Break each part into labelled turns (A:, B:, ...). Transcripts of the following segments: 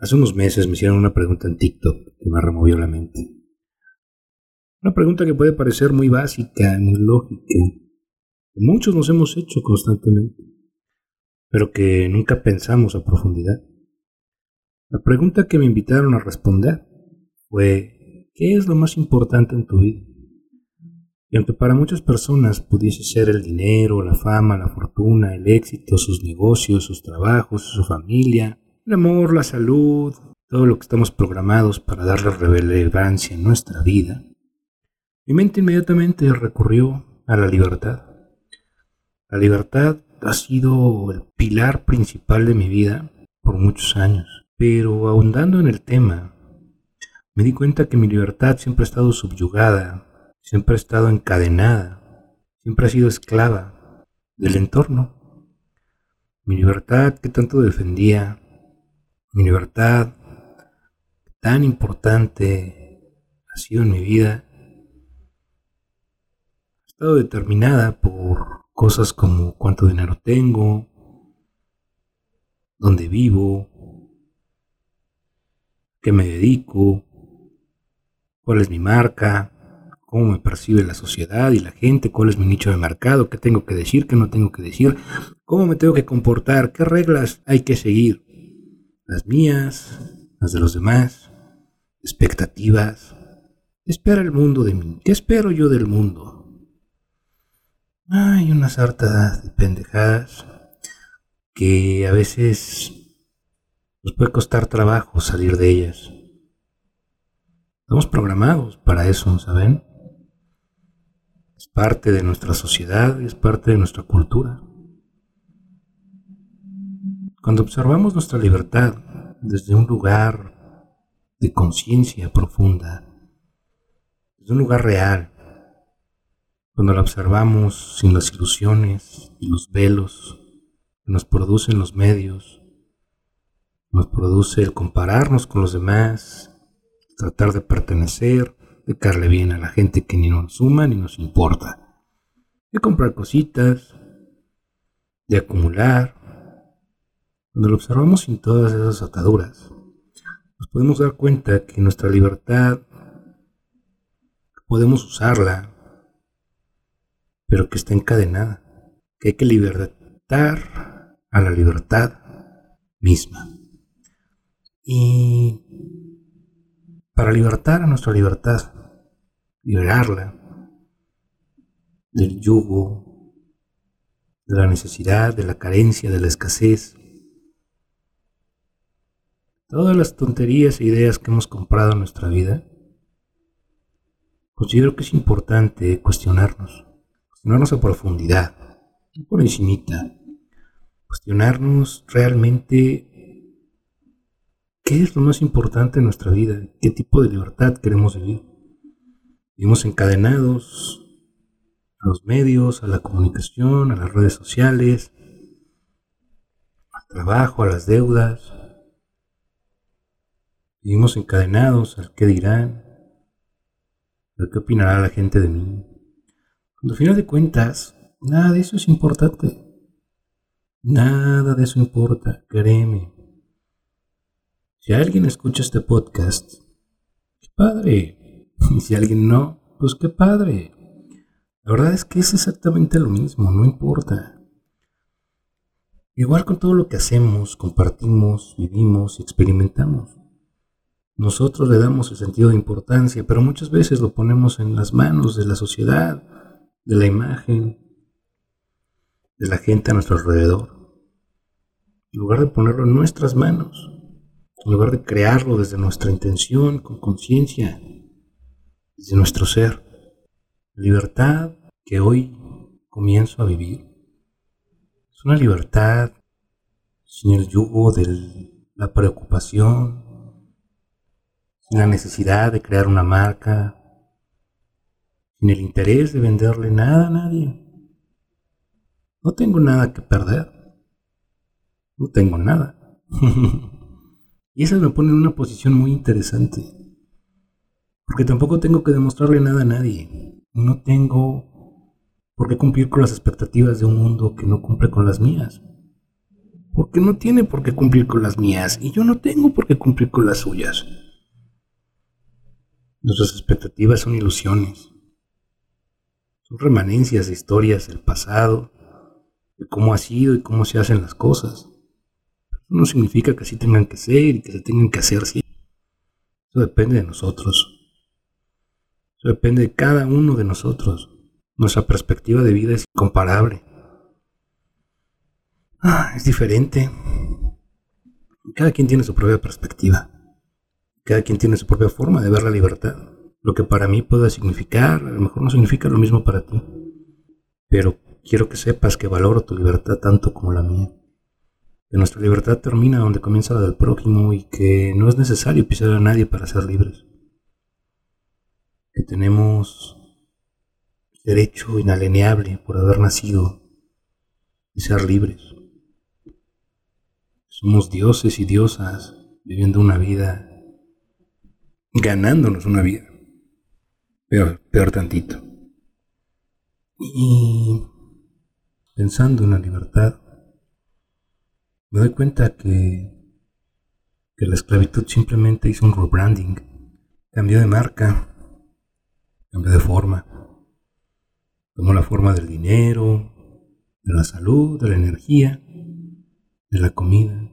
A: Hace unos meses me hicieron una pregunta en TikTok que me removió la mente. Una pregunta que puede parecer muy básica, muy lógica, que muchos nos hemos hecho constantemente, pero que nunca pensamos a profundidad. La pregunta que me invitaron a responder fue, ¿qué es lo más importante en tu vida? Y aunque para muchas personas pudiese ser el dinero, la fama, la fortuna, el éxito, sus negocios, sus trabajos, su familia, el amor, la salud, todo lo que estamos programados para darle relevancia en nuestra vida, mi mente inmediatamente recurrió a la libertad. La libertad ha sido el pilar principal de mi vida por muchos años, pero ahondando en el tema, me di cuenta que mi libertad siempre ha estado subyugada siempre ha estado encadenada, siempre ha sido esclava del entorno. Mi libertad que tanto defendía, mi libertad tan importante ha sido en mi vida, ha estado determinada por cosas como cuánto dinero tengo, dónde vivo, qué me dedico, cuál es mi marca, cómo me percibe la sociedad y la gente, cuál es mi nicho de mercado, qué tengo que decir, qué no tengo que decir, cómo me tengo que comportar, qué reglas hay que seguir, las mías, las de los demás, expectativas. ¿Qué espera el mundo de mí? ¿Qué espero yo del mundo? Hay unas hartas de pendejadas que a veces nos puede costar trabajo salir de ellas. Estamos programados para eso, ¿saben? Es parte de nuestra sociedad es parte de nuestra cultura. Cuando observamos nuestra libertad desde un lugar de conciencia profunda, desde un lugar real, cuando la observamos sin las ilusiones y los velos que nos producen los medios, nos produce el compararnos con los demás, tratar de pertenecer, de caerle bien a la gente que ni nos suma ni nos importa, de comprar cositas, de acumular. Cuando lo observamos sin todas esas ataduras, nos podemos dar cuenta que nuestra libertad podemos usarla, pero que está encadenada, que hay que libertar a la libertad misma. Y para libertar a nuestra libertad, liberarla del yugo, de la necesidad, de la carencia, de la escasez. Todas las tonterías e ideas que hemos comprado en nuestra vida, considero que es importante cuestionarnos, cuestionarnos a profundidad, por encimita, cuestionarnos realmente qué es lo más importante en nuestra vida, qué tipo de libertad queremos vivir. Vivimos encadenados a los medios, a la comunicación, a las redes sociales, al trabajo, a las deudas. Vivimos encadenados al qué dirán, al qué opinará la gente de mí. Cuando al final de cuentas, nada de eso es importante. Nada de eso importa, créeme. Si alguien escucha este podcast, qué padre, y si alguien no, pues qué padre. La verdad es que es exactamente lo mismo, no importa. Igual con todo lo que hacemos, compartimos, vivimos y experimentamos. Nosotros le damos el sentido de importancia, pero muchas veces lo ponemos en las manos de la sociedad, de la imagen, de la gente a nuestro alrededor. En lugar de ponerlo en nuestras manos, en lugar de crearlo desde nuestra intención, con conciencia, de nuestro ser. Libertad que hoy comienzo a vivir. Es una libertad sin el yugo de la preocupación, sin la necesidad de crear una marca, sin el interés de venderle nada a nadie. No tengo nada que perder. No tengo nada. y eso me pone en una posición muy interesante. Porque tampoco tengo que demostrarle nada a nadie. No tengo por qué cumplir con las expectativas de un mundo que no cumple con las mías. porque no tiene por qué cumplir con las mías y yo no tengo por qué cumplir con las suyas. Nuestras expectativas son ilusiones, son remanencias de historias del pasado, de cómo ha sido y cómo se hacen las cosas. Eso no significa que así tengan que ser y que se tengan que hacer así. Eso depende de nosotros. Eso depende de cada uno de nosotros. Nuestra perspectiva de vida es incomparable. Ah, es diferente. Cada quien tiene su propia perspectiva. Cada quien tiene su propia forma de ver la libertad. Lo que para mí pueda significar, a lo mejor no significa lo mismo para ti. Pero quiero que sepas que valoro tu libertad tanto como la mía. Que nuestra libertad termina donde comienza la del prójimo y que no es necesario pisar a nadie para ser libres. Que tenemos derecho inalienable por haber nacido y ser libres. Somos dioses y diosas viviendo una vida, ganándonos una vida. Peor, peor tantito. Y pensando en la libertad, me doy cuenta que, que la esclavitud simplemente hizo un rebranding, cambió de marca, cambió de forma. Tomó la forma del dinero, de la salud, de la energía, de la comida.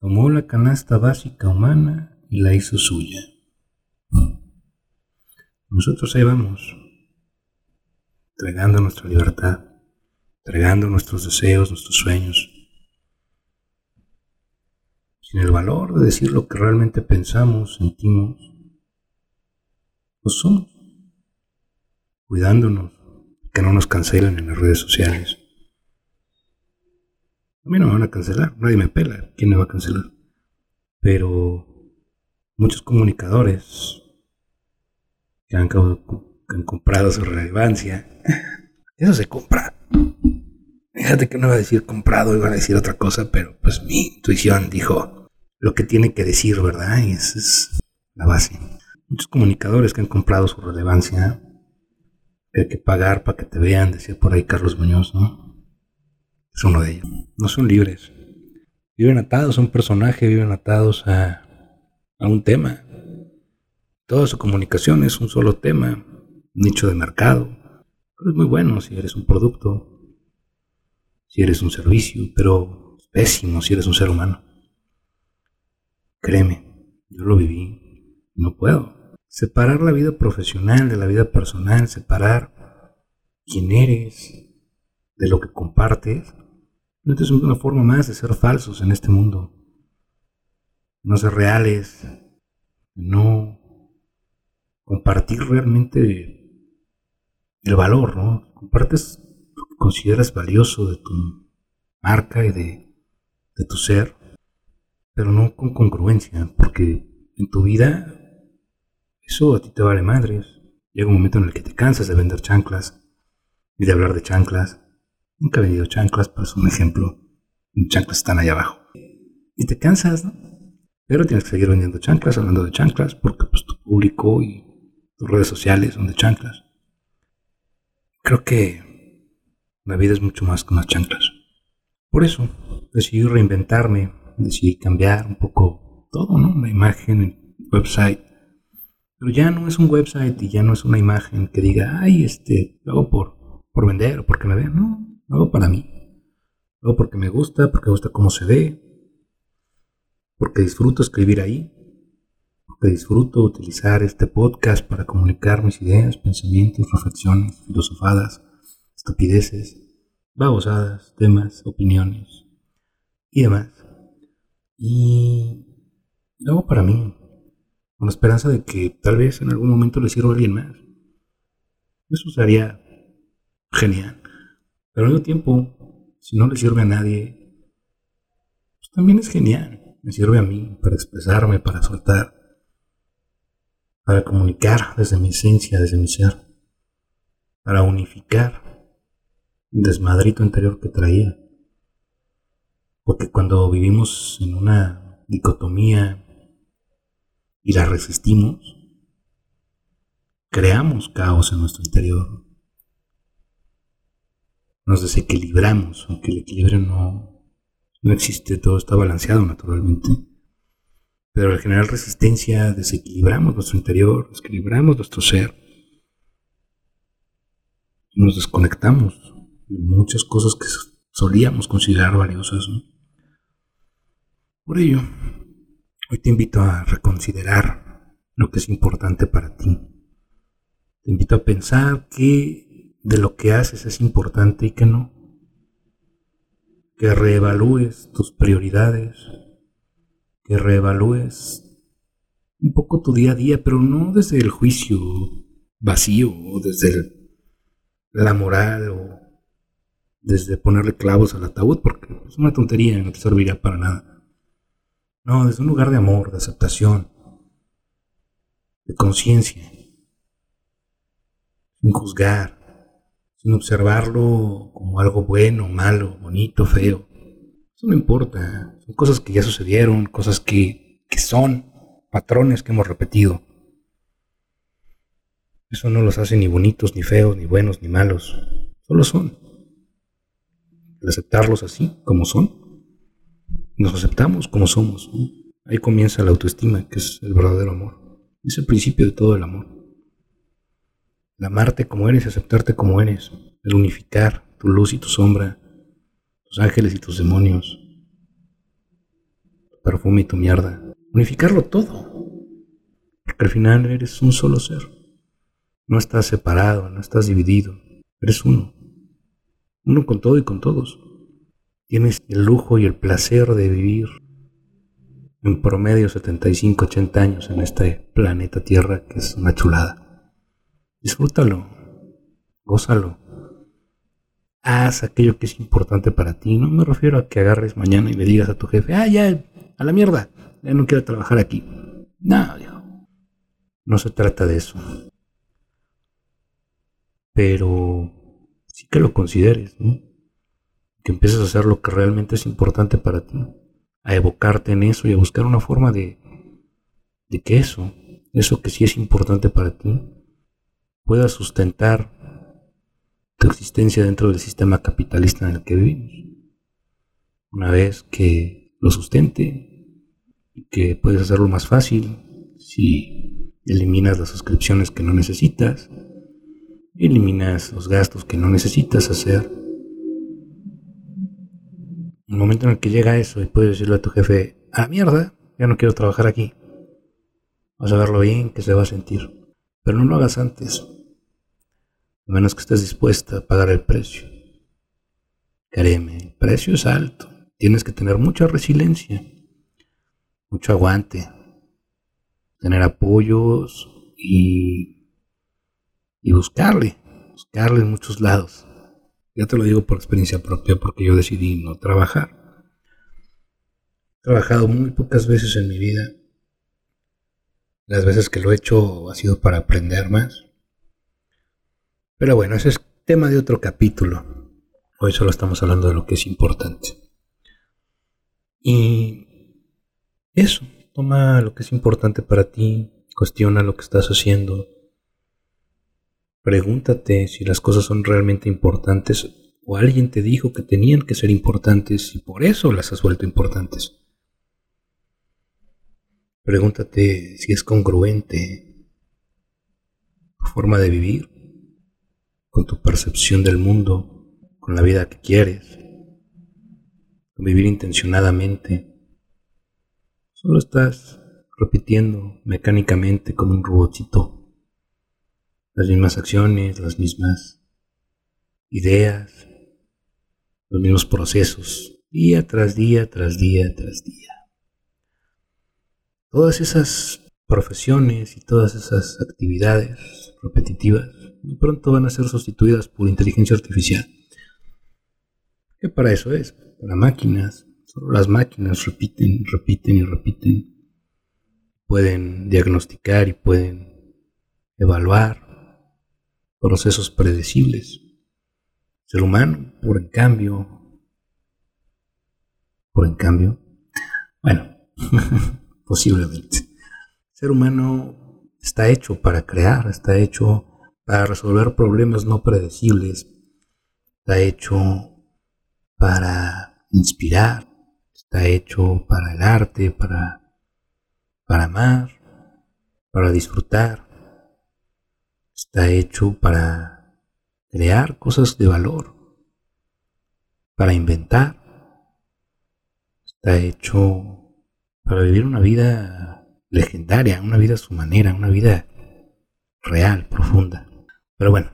A: Tomó la canasta básica humana y la hizo suya. Nosotros ahí vamos, entregando nuestra libertad, entregando nuestros deseos, nuestros sueños, sin el valor de decir lo que realmente pensamos, sentimos, o somos, cuidándonos, que no nos cancelen en las redes sociales. A mí no me van a cancelar, nadie me pela, ¿quién me va a cancelar? Pero muchos comunicadores que han, comprado su relevancia, eso se compra. Fíjate que no iba a decir comprado, iba a decir otra cosa, pero pues mi intuición dijo lo que tiene que decir, ¿verdad? Y esa es la base. Muchos comunicadores que han comprado su relevancia, hay que pagar para que te vean, decía por ahí Carlos Muñoz, ¿no? Es uno de ellos. No son libres. Viven atados a un personaje, viven atados a, a un tema. Toda su comunicación es un solo tema, nicho de mercado. Pero es muy bueno si eres un producto, si eres un servicio, pero es pésimo si eres un ser humano. Créeme, yo lo viví, no puedo. Separar la vida profesional de la vida personal, separar quién eres de lo que compartes, no es una forma más de ser falsos en este mundo. No ser reales. No compartir realmente el valor, ¿no? Compartes lo que consideras valioso de tu marca y de, de tu ser, pero no con congruencia, porque en tu vida eso a ti te vale madres. Llega un momento en el que te cansas de vender chanclas y de hablar de chanclas Nunca he vendido chanclas, pero es un ejemplo. Mis chanclas están allá abajo. Y te cansas, ¿no? Pero tienes que seguir vendiendo chanclas, hablando de chanclas, porque pues tu público y tus redes sociales son de chanclas. Creo que la vida es mucho más que unas chanclas. Por eso decidí reinventarme, decidí cambiar un poco todo, ¿no? La imagen, el website. Pero ya no es un website y ya no es una imagen que diga, ay, este, lo hago por, por vender o porque me vean. No, lo para mí. Lo porque me gusta, porque me gusta cómo se ve, porque disfruto escribir ahí, porque disfruto utilizar este podcast para comunicar mis ideas, pensamientos, reflexiones, filosofadas, estupideces, babosadas, temas, opiniones y demás. Y lo hago para mí, con la esperanza de que tal vez en algún momento le sirva a alguien más. Eso sería genial. Pero al mismo tiempo, si no le sirve a nadie, pues también es genial. Me sirve a mí para expresarme, para soltar, para comunicar desde mi esencia, desde mi ser, para unificar el desmadrito interior que traía. Porque cuando vivimos en una dicotomía y la resistimos, creamos caos en nuestro interior, nos desequilibramos, aunque el equilibrio no, no existe, todo está balanceado naturalmente. Pero al generar resistencia desequilibramos nuestro interior, desequilibramos nuestro ser. Nos desconectamos de muchas cosas que solíamos considerar valiosas. Por ello, hoy te invito a reconsiderar lo que es importante para ti. Te invito a pensar qué de lo que haces es importante y qué no. Que reevalúes tus prioridades, que reevalúes un poco tu día a día, pero no desde el juicio vacío o desde la moral o desde ponerle clavos al ataúd, porque es una tontería, no te serviría para nada. No, desde un lugar de amor, de aceptación, de conciencia, sin juzgar, sin observarlo como algo bueno, malo, bonito, feo. Eso no importa. Son cosas que ya sucedieron, cosas que, que son patrones que hemos repetido. Eso no los hace ni bonitos, ni feos, ni buenos, ni malos. Solo son. El aceptarlos así, como son. Nos aceptamos como somos. Ahí comienza la autoestima, que es el verdadero amor. Es el principio de todo el amor. El amarte como eres aceptarte como eres. El unificar tu luz y tu sombra tus ángeles y tus demonios, tu perfume y tu mierda. Unificarlo todo. Porque al final eres un solo ser. No estás separado, no estás dividido. Eres uno. Uno con todo y con todos. Tienes el lujo y el placer de vivir en promedio 75, 80 años en este planeta Tierra que es una chulada. Disfrútalo, gózalo haz aquello que es importante para ti. No me refiero a que agarres mañana y le digas a tu jefe, ah, ya, a la mierda, ya no quiero trabajar aquí. No, no se trata de eso. Pero sí que lo consideres, ¿no? Que empieces a hacer lo que realmente es importante para ti. A evocarte en eso y a buscar una forma de, de que eso, eso que sí es importante para ti, pueda sustentar tu existencia dentro del sistema capitalista en el que vivimos. Una vez que lo sustente que puedes hacerlo más fácil si eliminas las suscripciones que no necesitas, eliminas los gastos que no necesitas hacer. El momento en el que llega eso y puedes decirle a tu jefe, a la mierda, ya no quiero trabajar aquí. Vas a verlo bien que se va a sentir. Pero no lo hagas antes a menos que estés dispuesta a pagar el precio. Créeme, el precio es alto. Tienes que tener mucha resiliencia, mucho aguante, tener apoyos y, y buscarle, buscarle en muchos lados. Ya te lo digo por experiencia propia porque yo decidí no trabajar. He trabajado muy pocas veces en mi vida. Las veces que lo he hecho ha sido para aprender más pero bueno, ese es tema de otro capítulo. Hoy solo estamos hablando de lo que es importante. Y eso, toma lo que es importante para ti, cuestiona lo que estás haciendo. Pregúntate si las cosas son realmente importantes o alguien te dijo que tenían que ser importantes y por eso las has vuelto importantes. Pregúntate si es congruente tu forma de vivir con tu percepción del mundo, con la vida que quieres, con vivir intencionadamente. Solo estás repitiendo mecánicamente como un robotito las mismas acciones, las mismas ideas, los mismos procesos, día tras día, tras día, tras día. Todas esas profesiones y todas esas actividades repetitivas pronto van a ser sustituidas por inteligencia artificial. ¿Qué para eso es? Para máquinas. Solo las máquinas repiten, repiten y repiten. Pueden diagnosticar y pueden evaluar procesos predecibles. El ser humano, por en cambio, por en cambio, bueno, posiblemente. El ser humano está hecho para crear, está hecho para resolver problemas no predecibles, está hecho para inspirar, está hecho para el arte, para, para amar, para disfrutar, está hecho para crear cosas de valor, para inventar, está hecho para vivir una vida legendaria, una vida a su manera, una vida real, profunda. Pero bueno,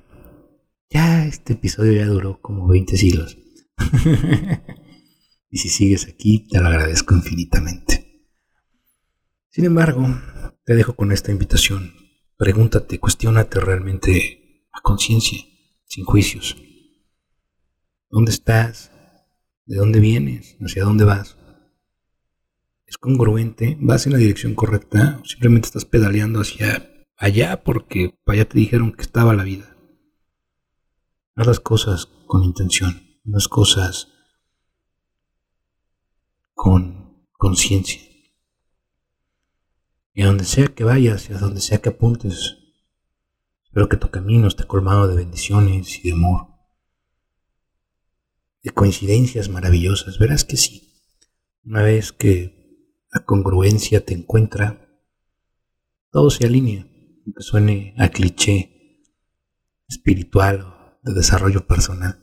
A: ya este episodio ya duró como 20 siglos. y si sigues aquí, te lo agradezco infinitamente. Sin embargo, te dejo con esta invitación. Pregúntate, cuestionate realmente a conciencia, sin juicios. ¿Dónde estás? ¿De dónde vienes? ¿Hacia dónde vas? ¿Es congruente? ¿Vas en la dirección correcta? ¿O simplemente estás pedaleando hacia allá porque allá te dijeron que estaba la vida? Haz las cosas con intención, las cosas con conciencia. Y a donde sea que vayas y a donde sea que apuntes, espero que tu camino esté colmado de bendiciones y de amor, de coincidencias maravillosas. Verás que sí. Una vez que la congruencia te encuentra, todo se alinea, aunque suene a cliché espiritual o de desarrollo personal.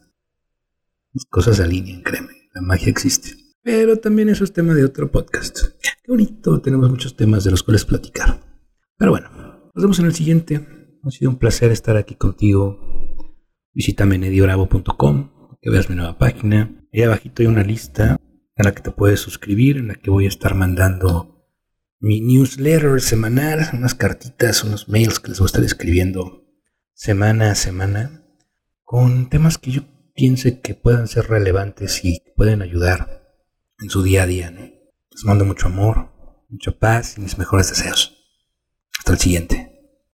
A: Las cosas se alinean, créeme, la magia existe. Pero también eso es tema de otro podcast. Qué bonito, tenemos muchos temas de los cuales platicar. Pero bueno, nos vemos en el siguiente. Ha sido un placer estar aquí contigo. Visítame en que veas mi nueva página. Ahí abajito hay una lista en la que te puedes suscribir, en la que voy a estar mandando mi newsletter semanal, unas cartitas, unos mails que les voy a estar escribiendo semana a semana con temas que yo piense que puedan ser relevantes y que pueden ayudar en su día a día. Les mando mucho amor, mucha paz y mis mejores deseos. Hasta el siguiente.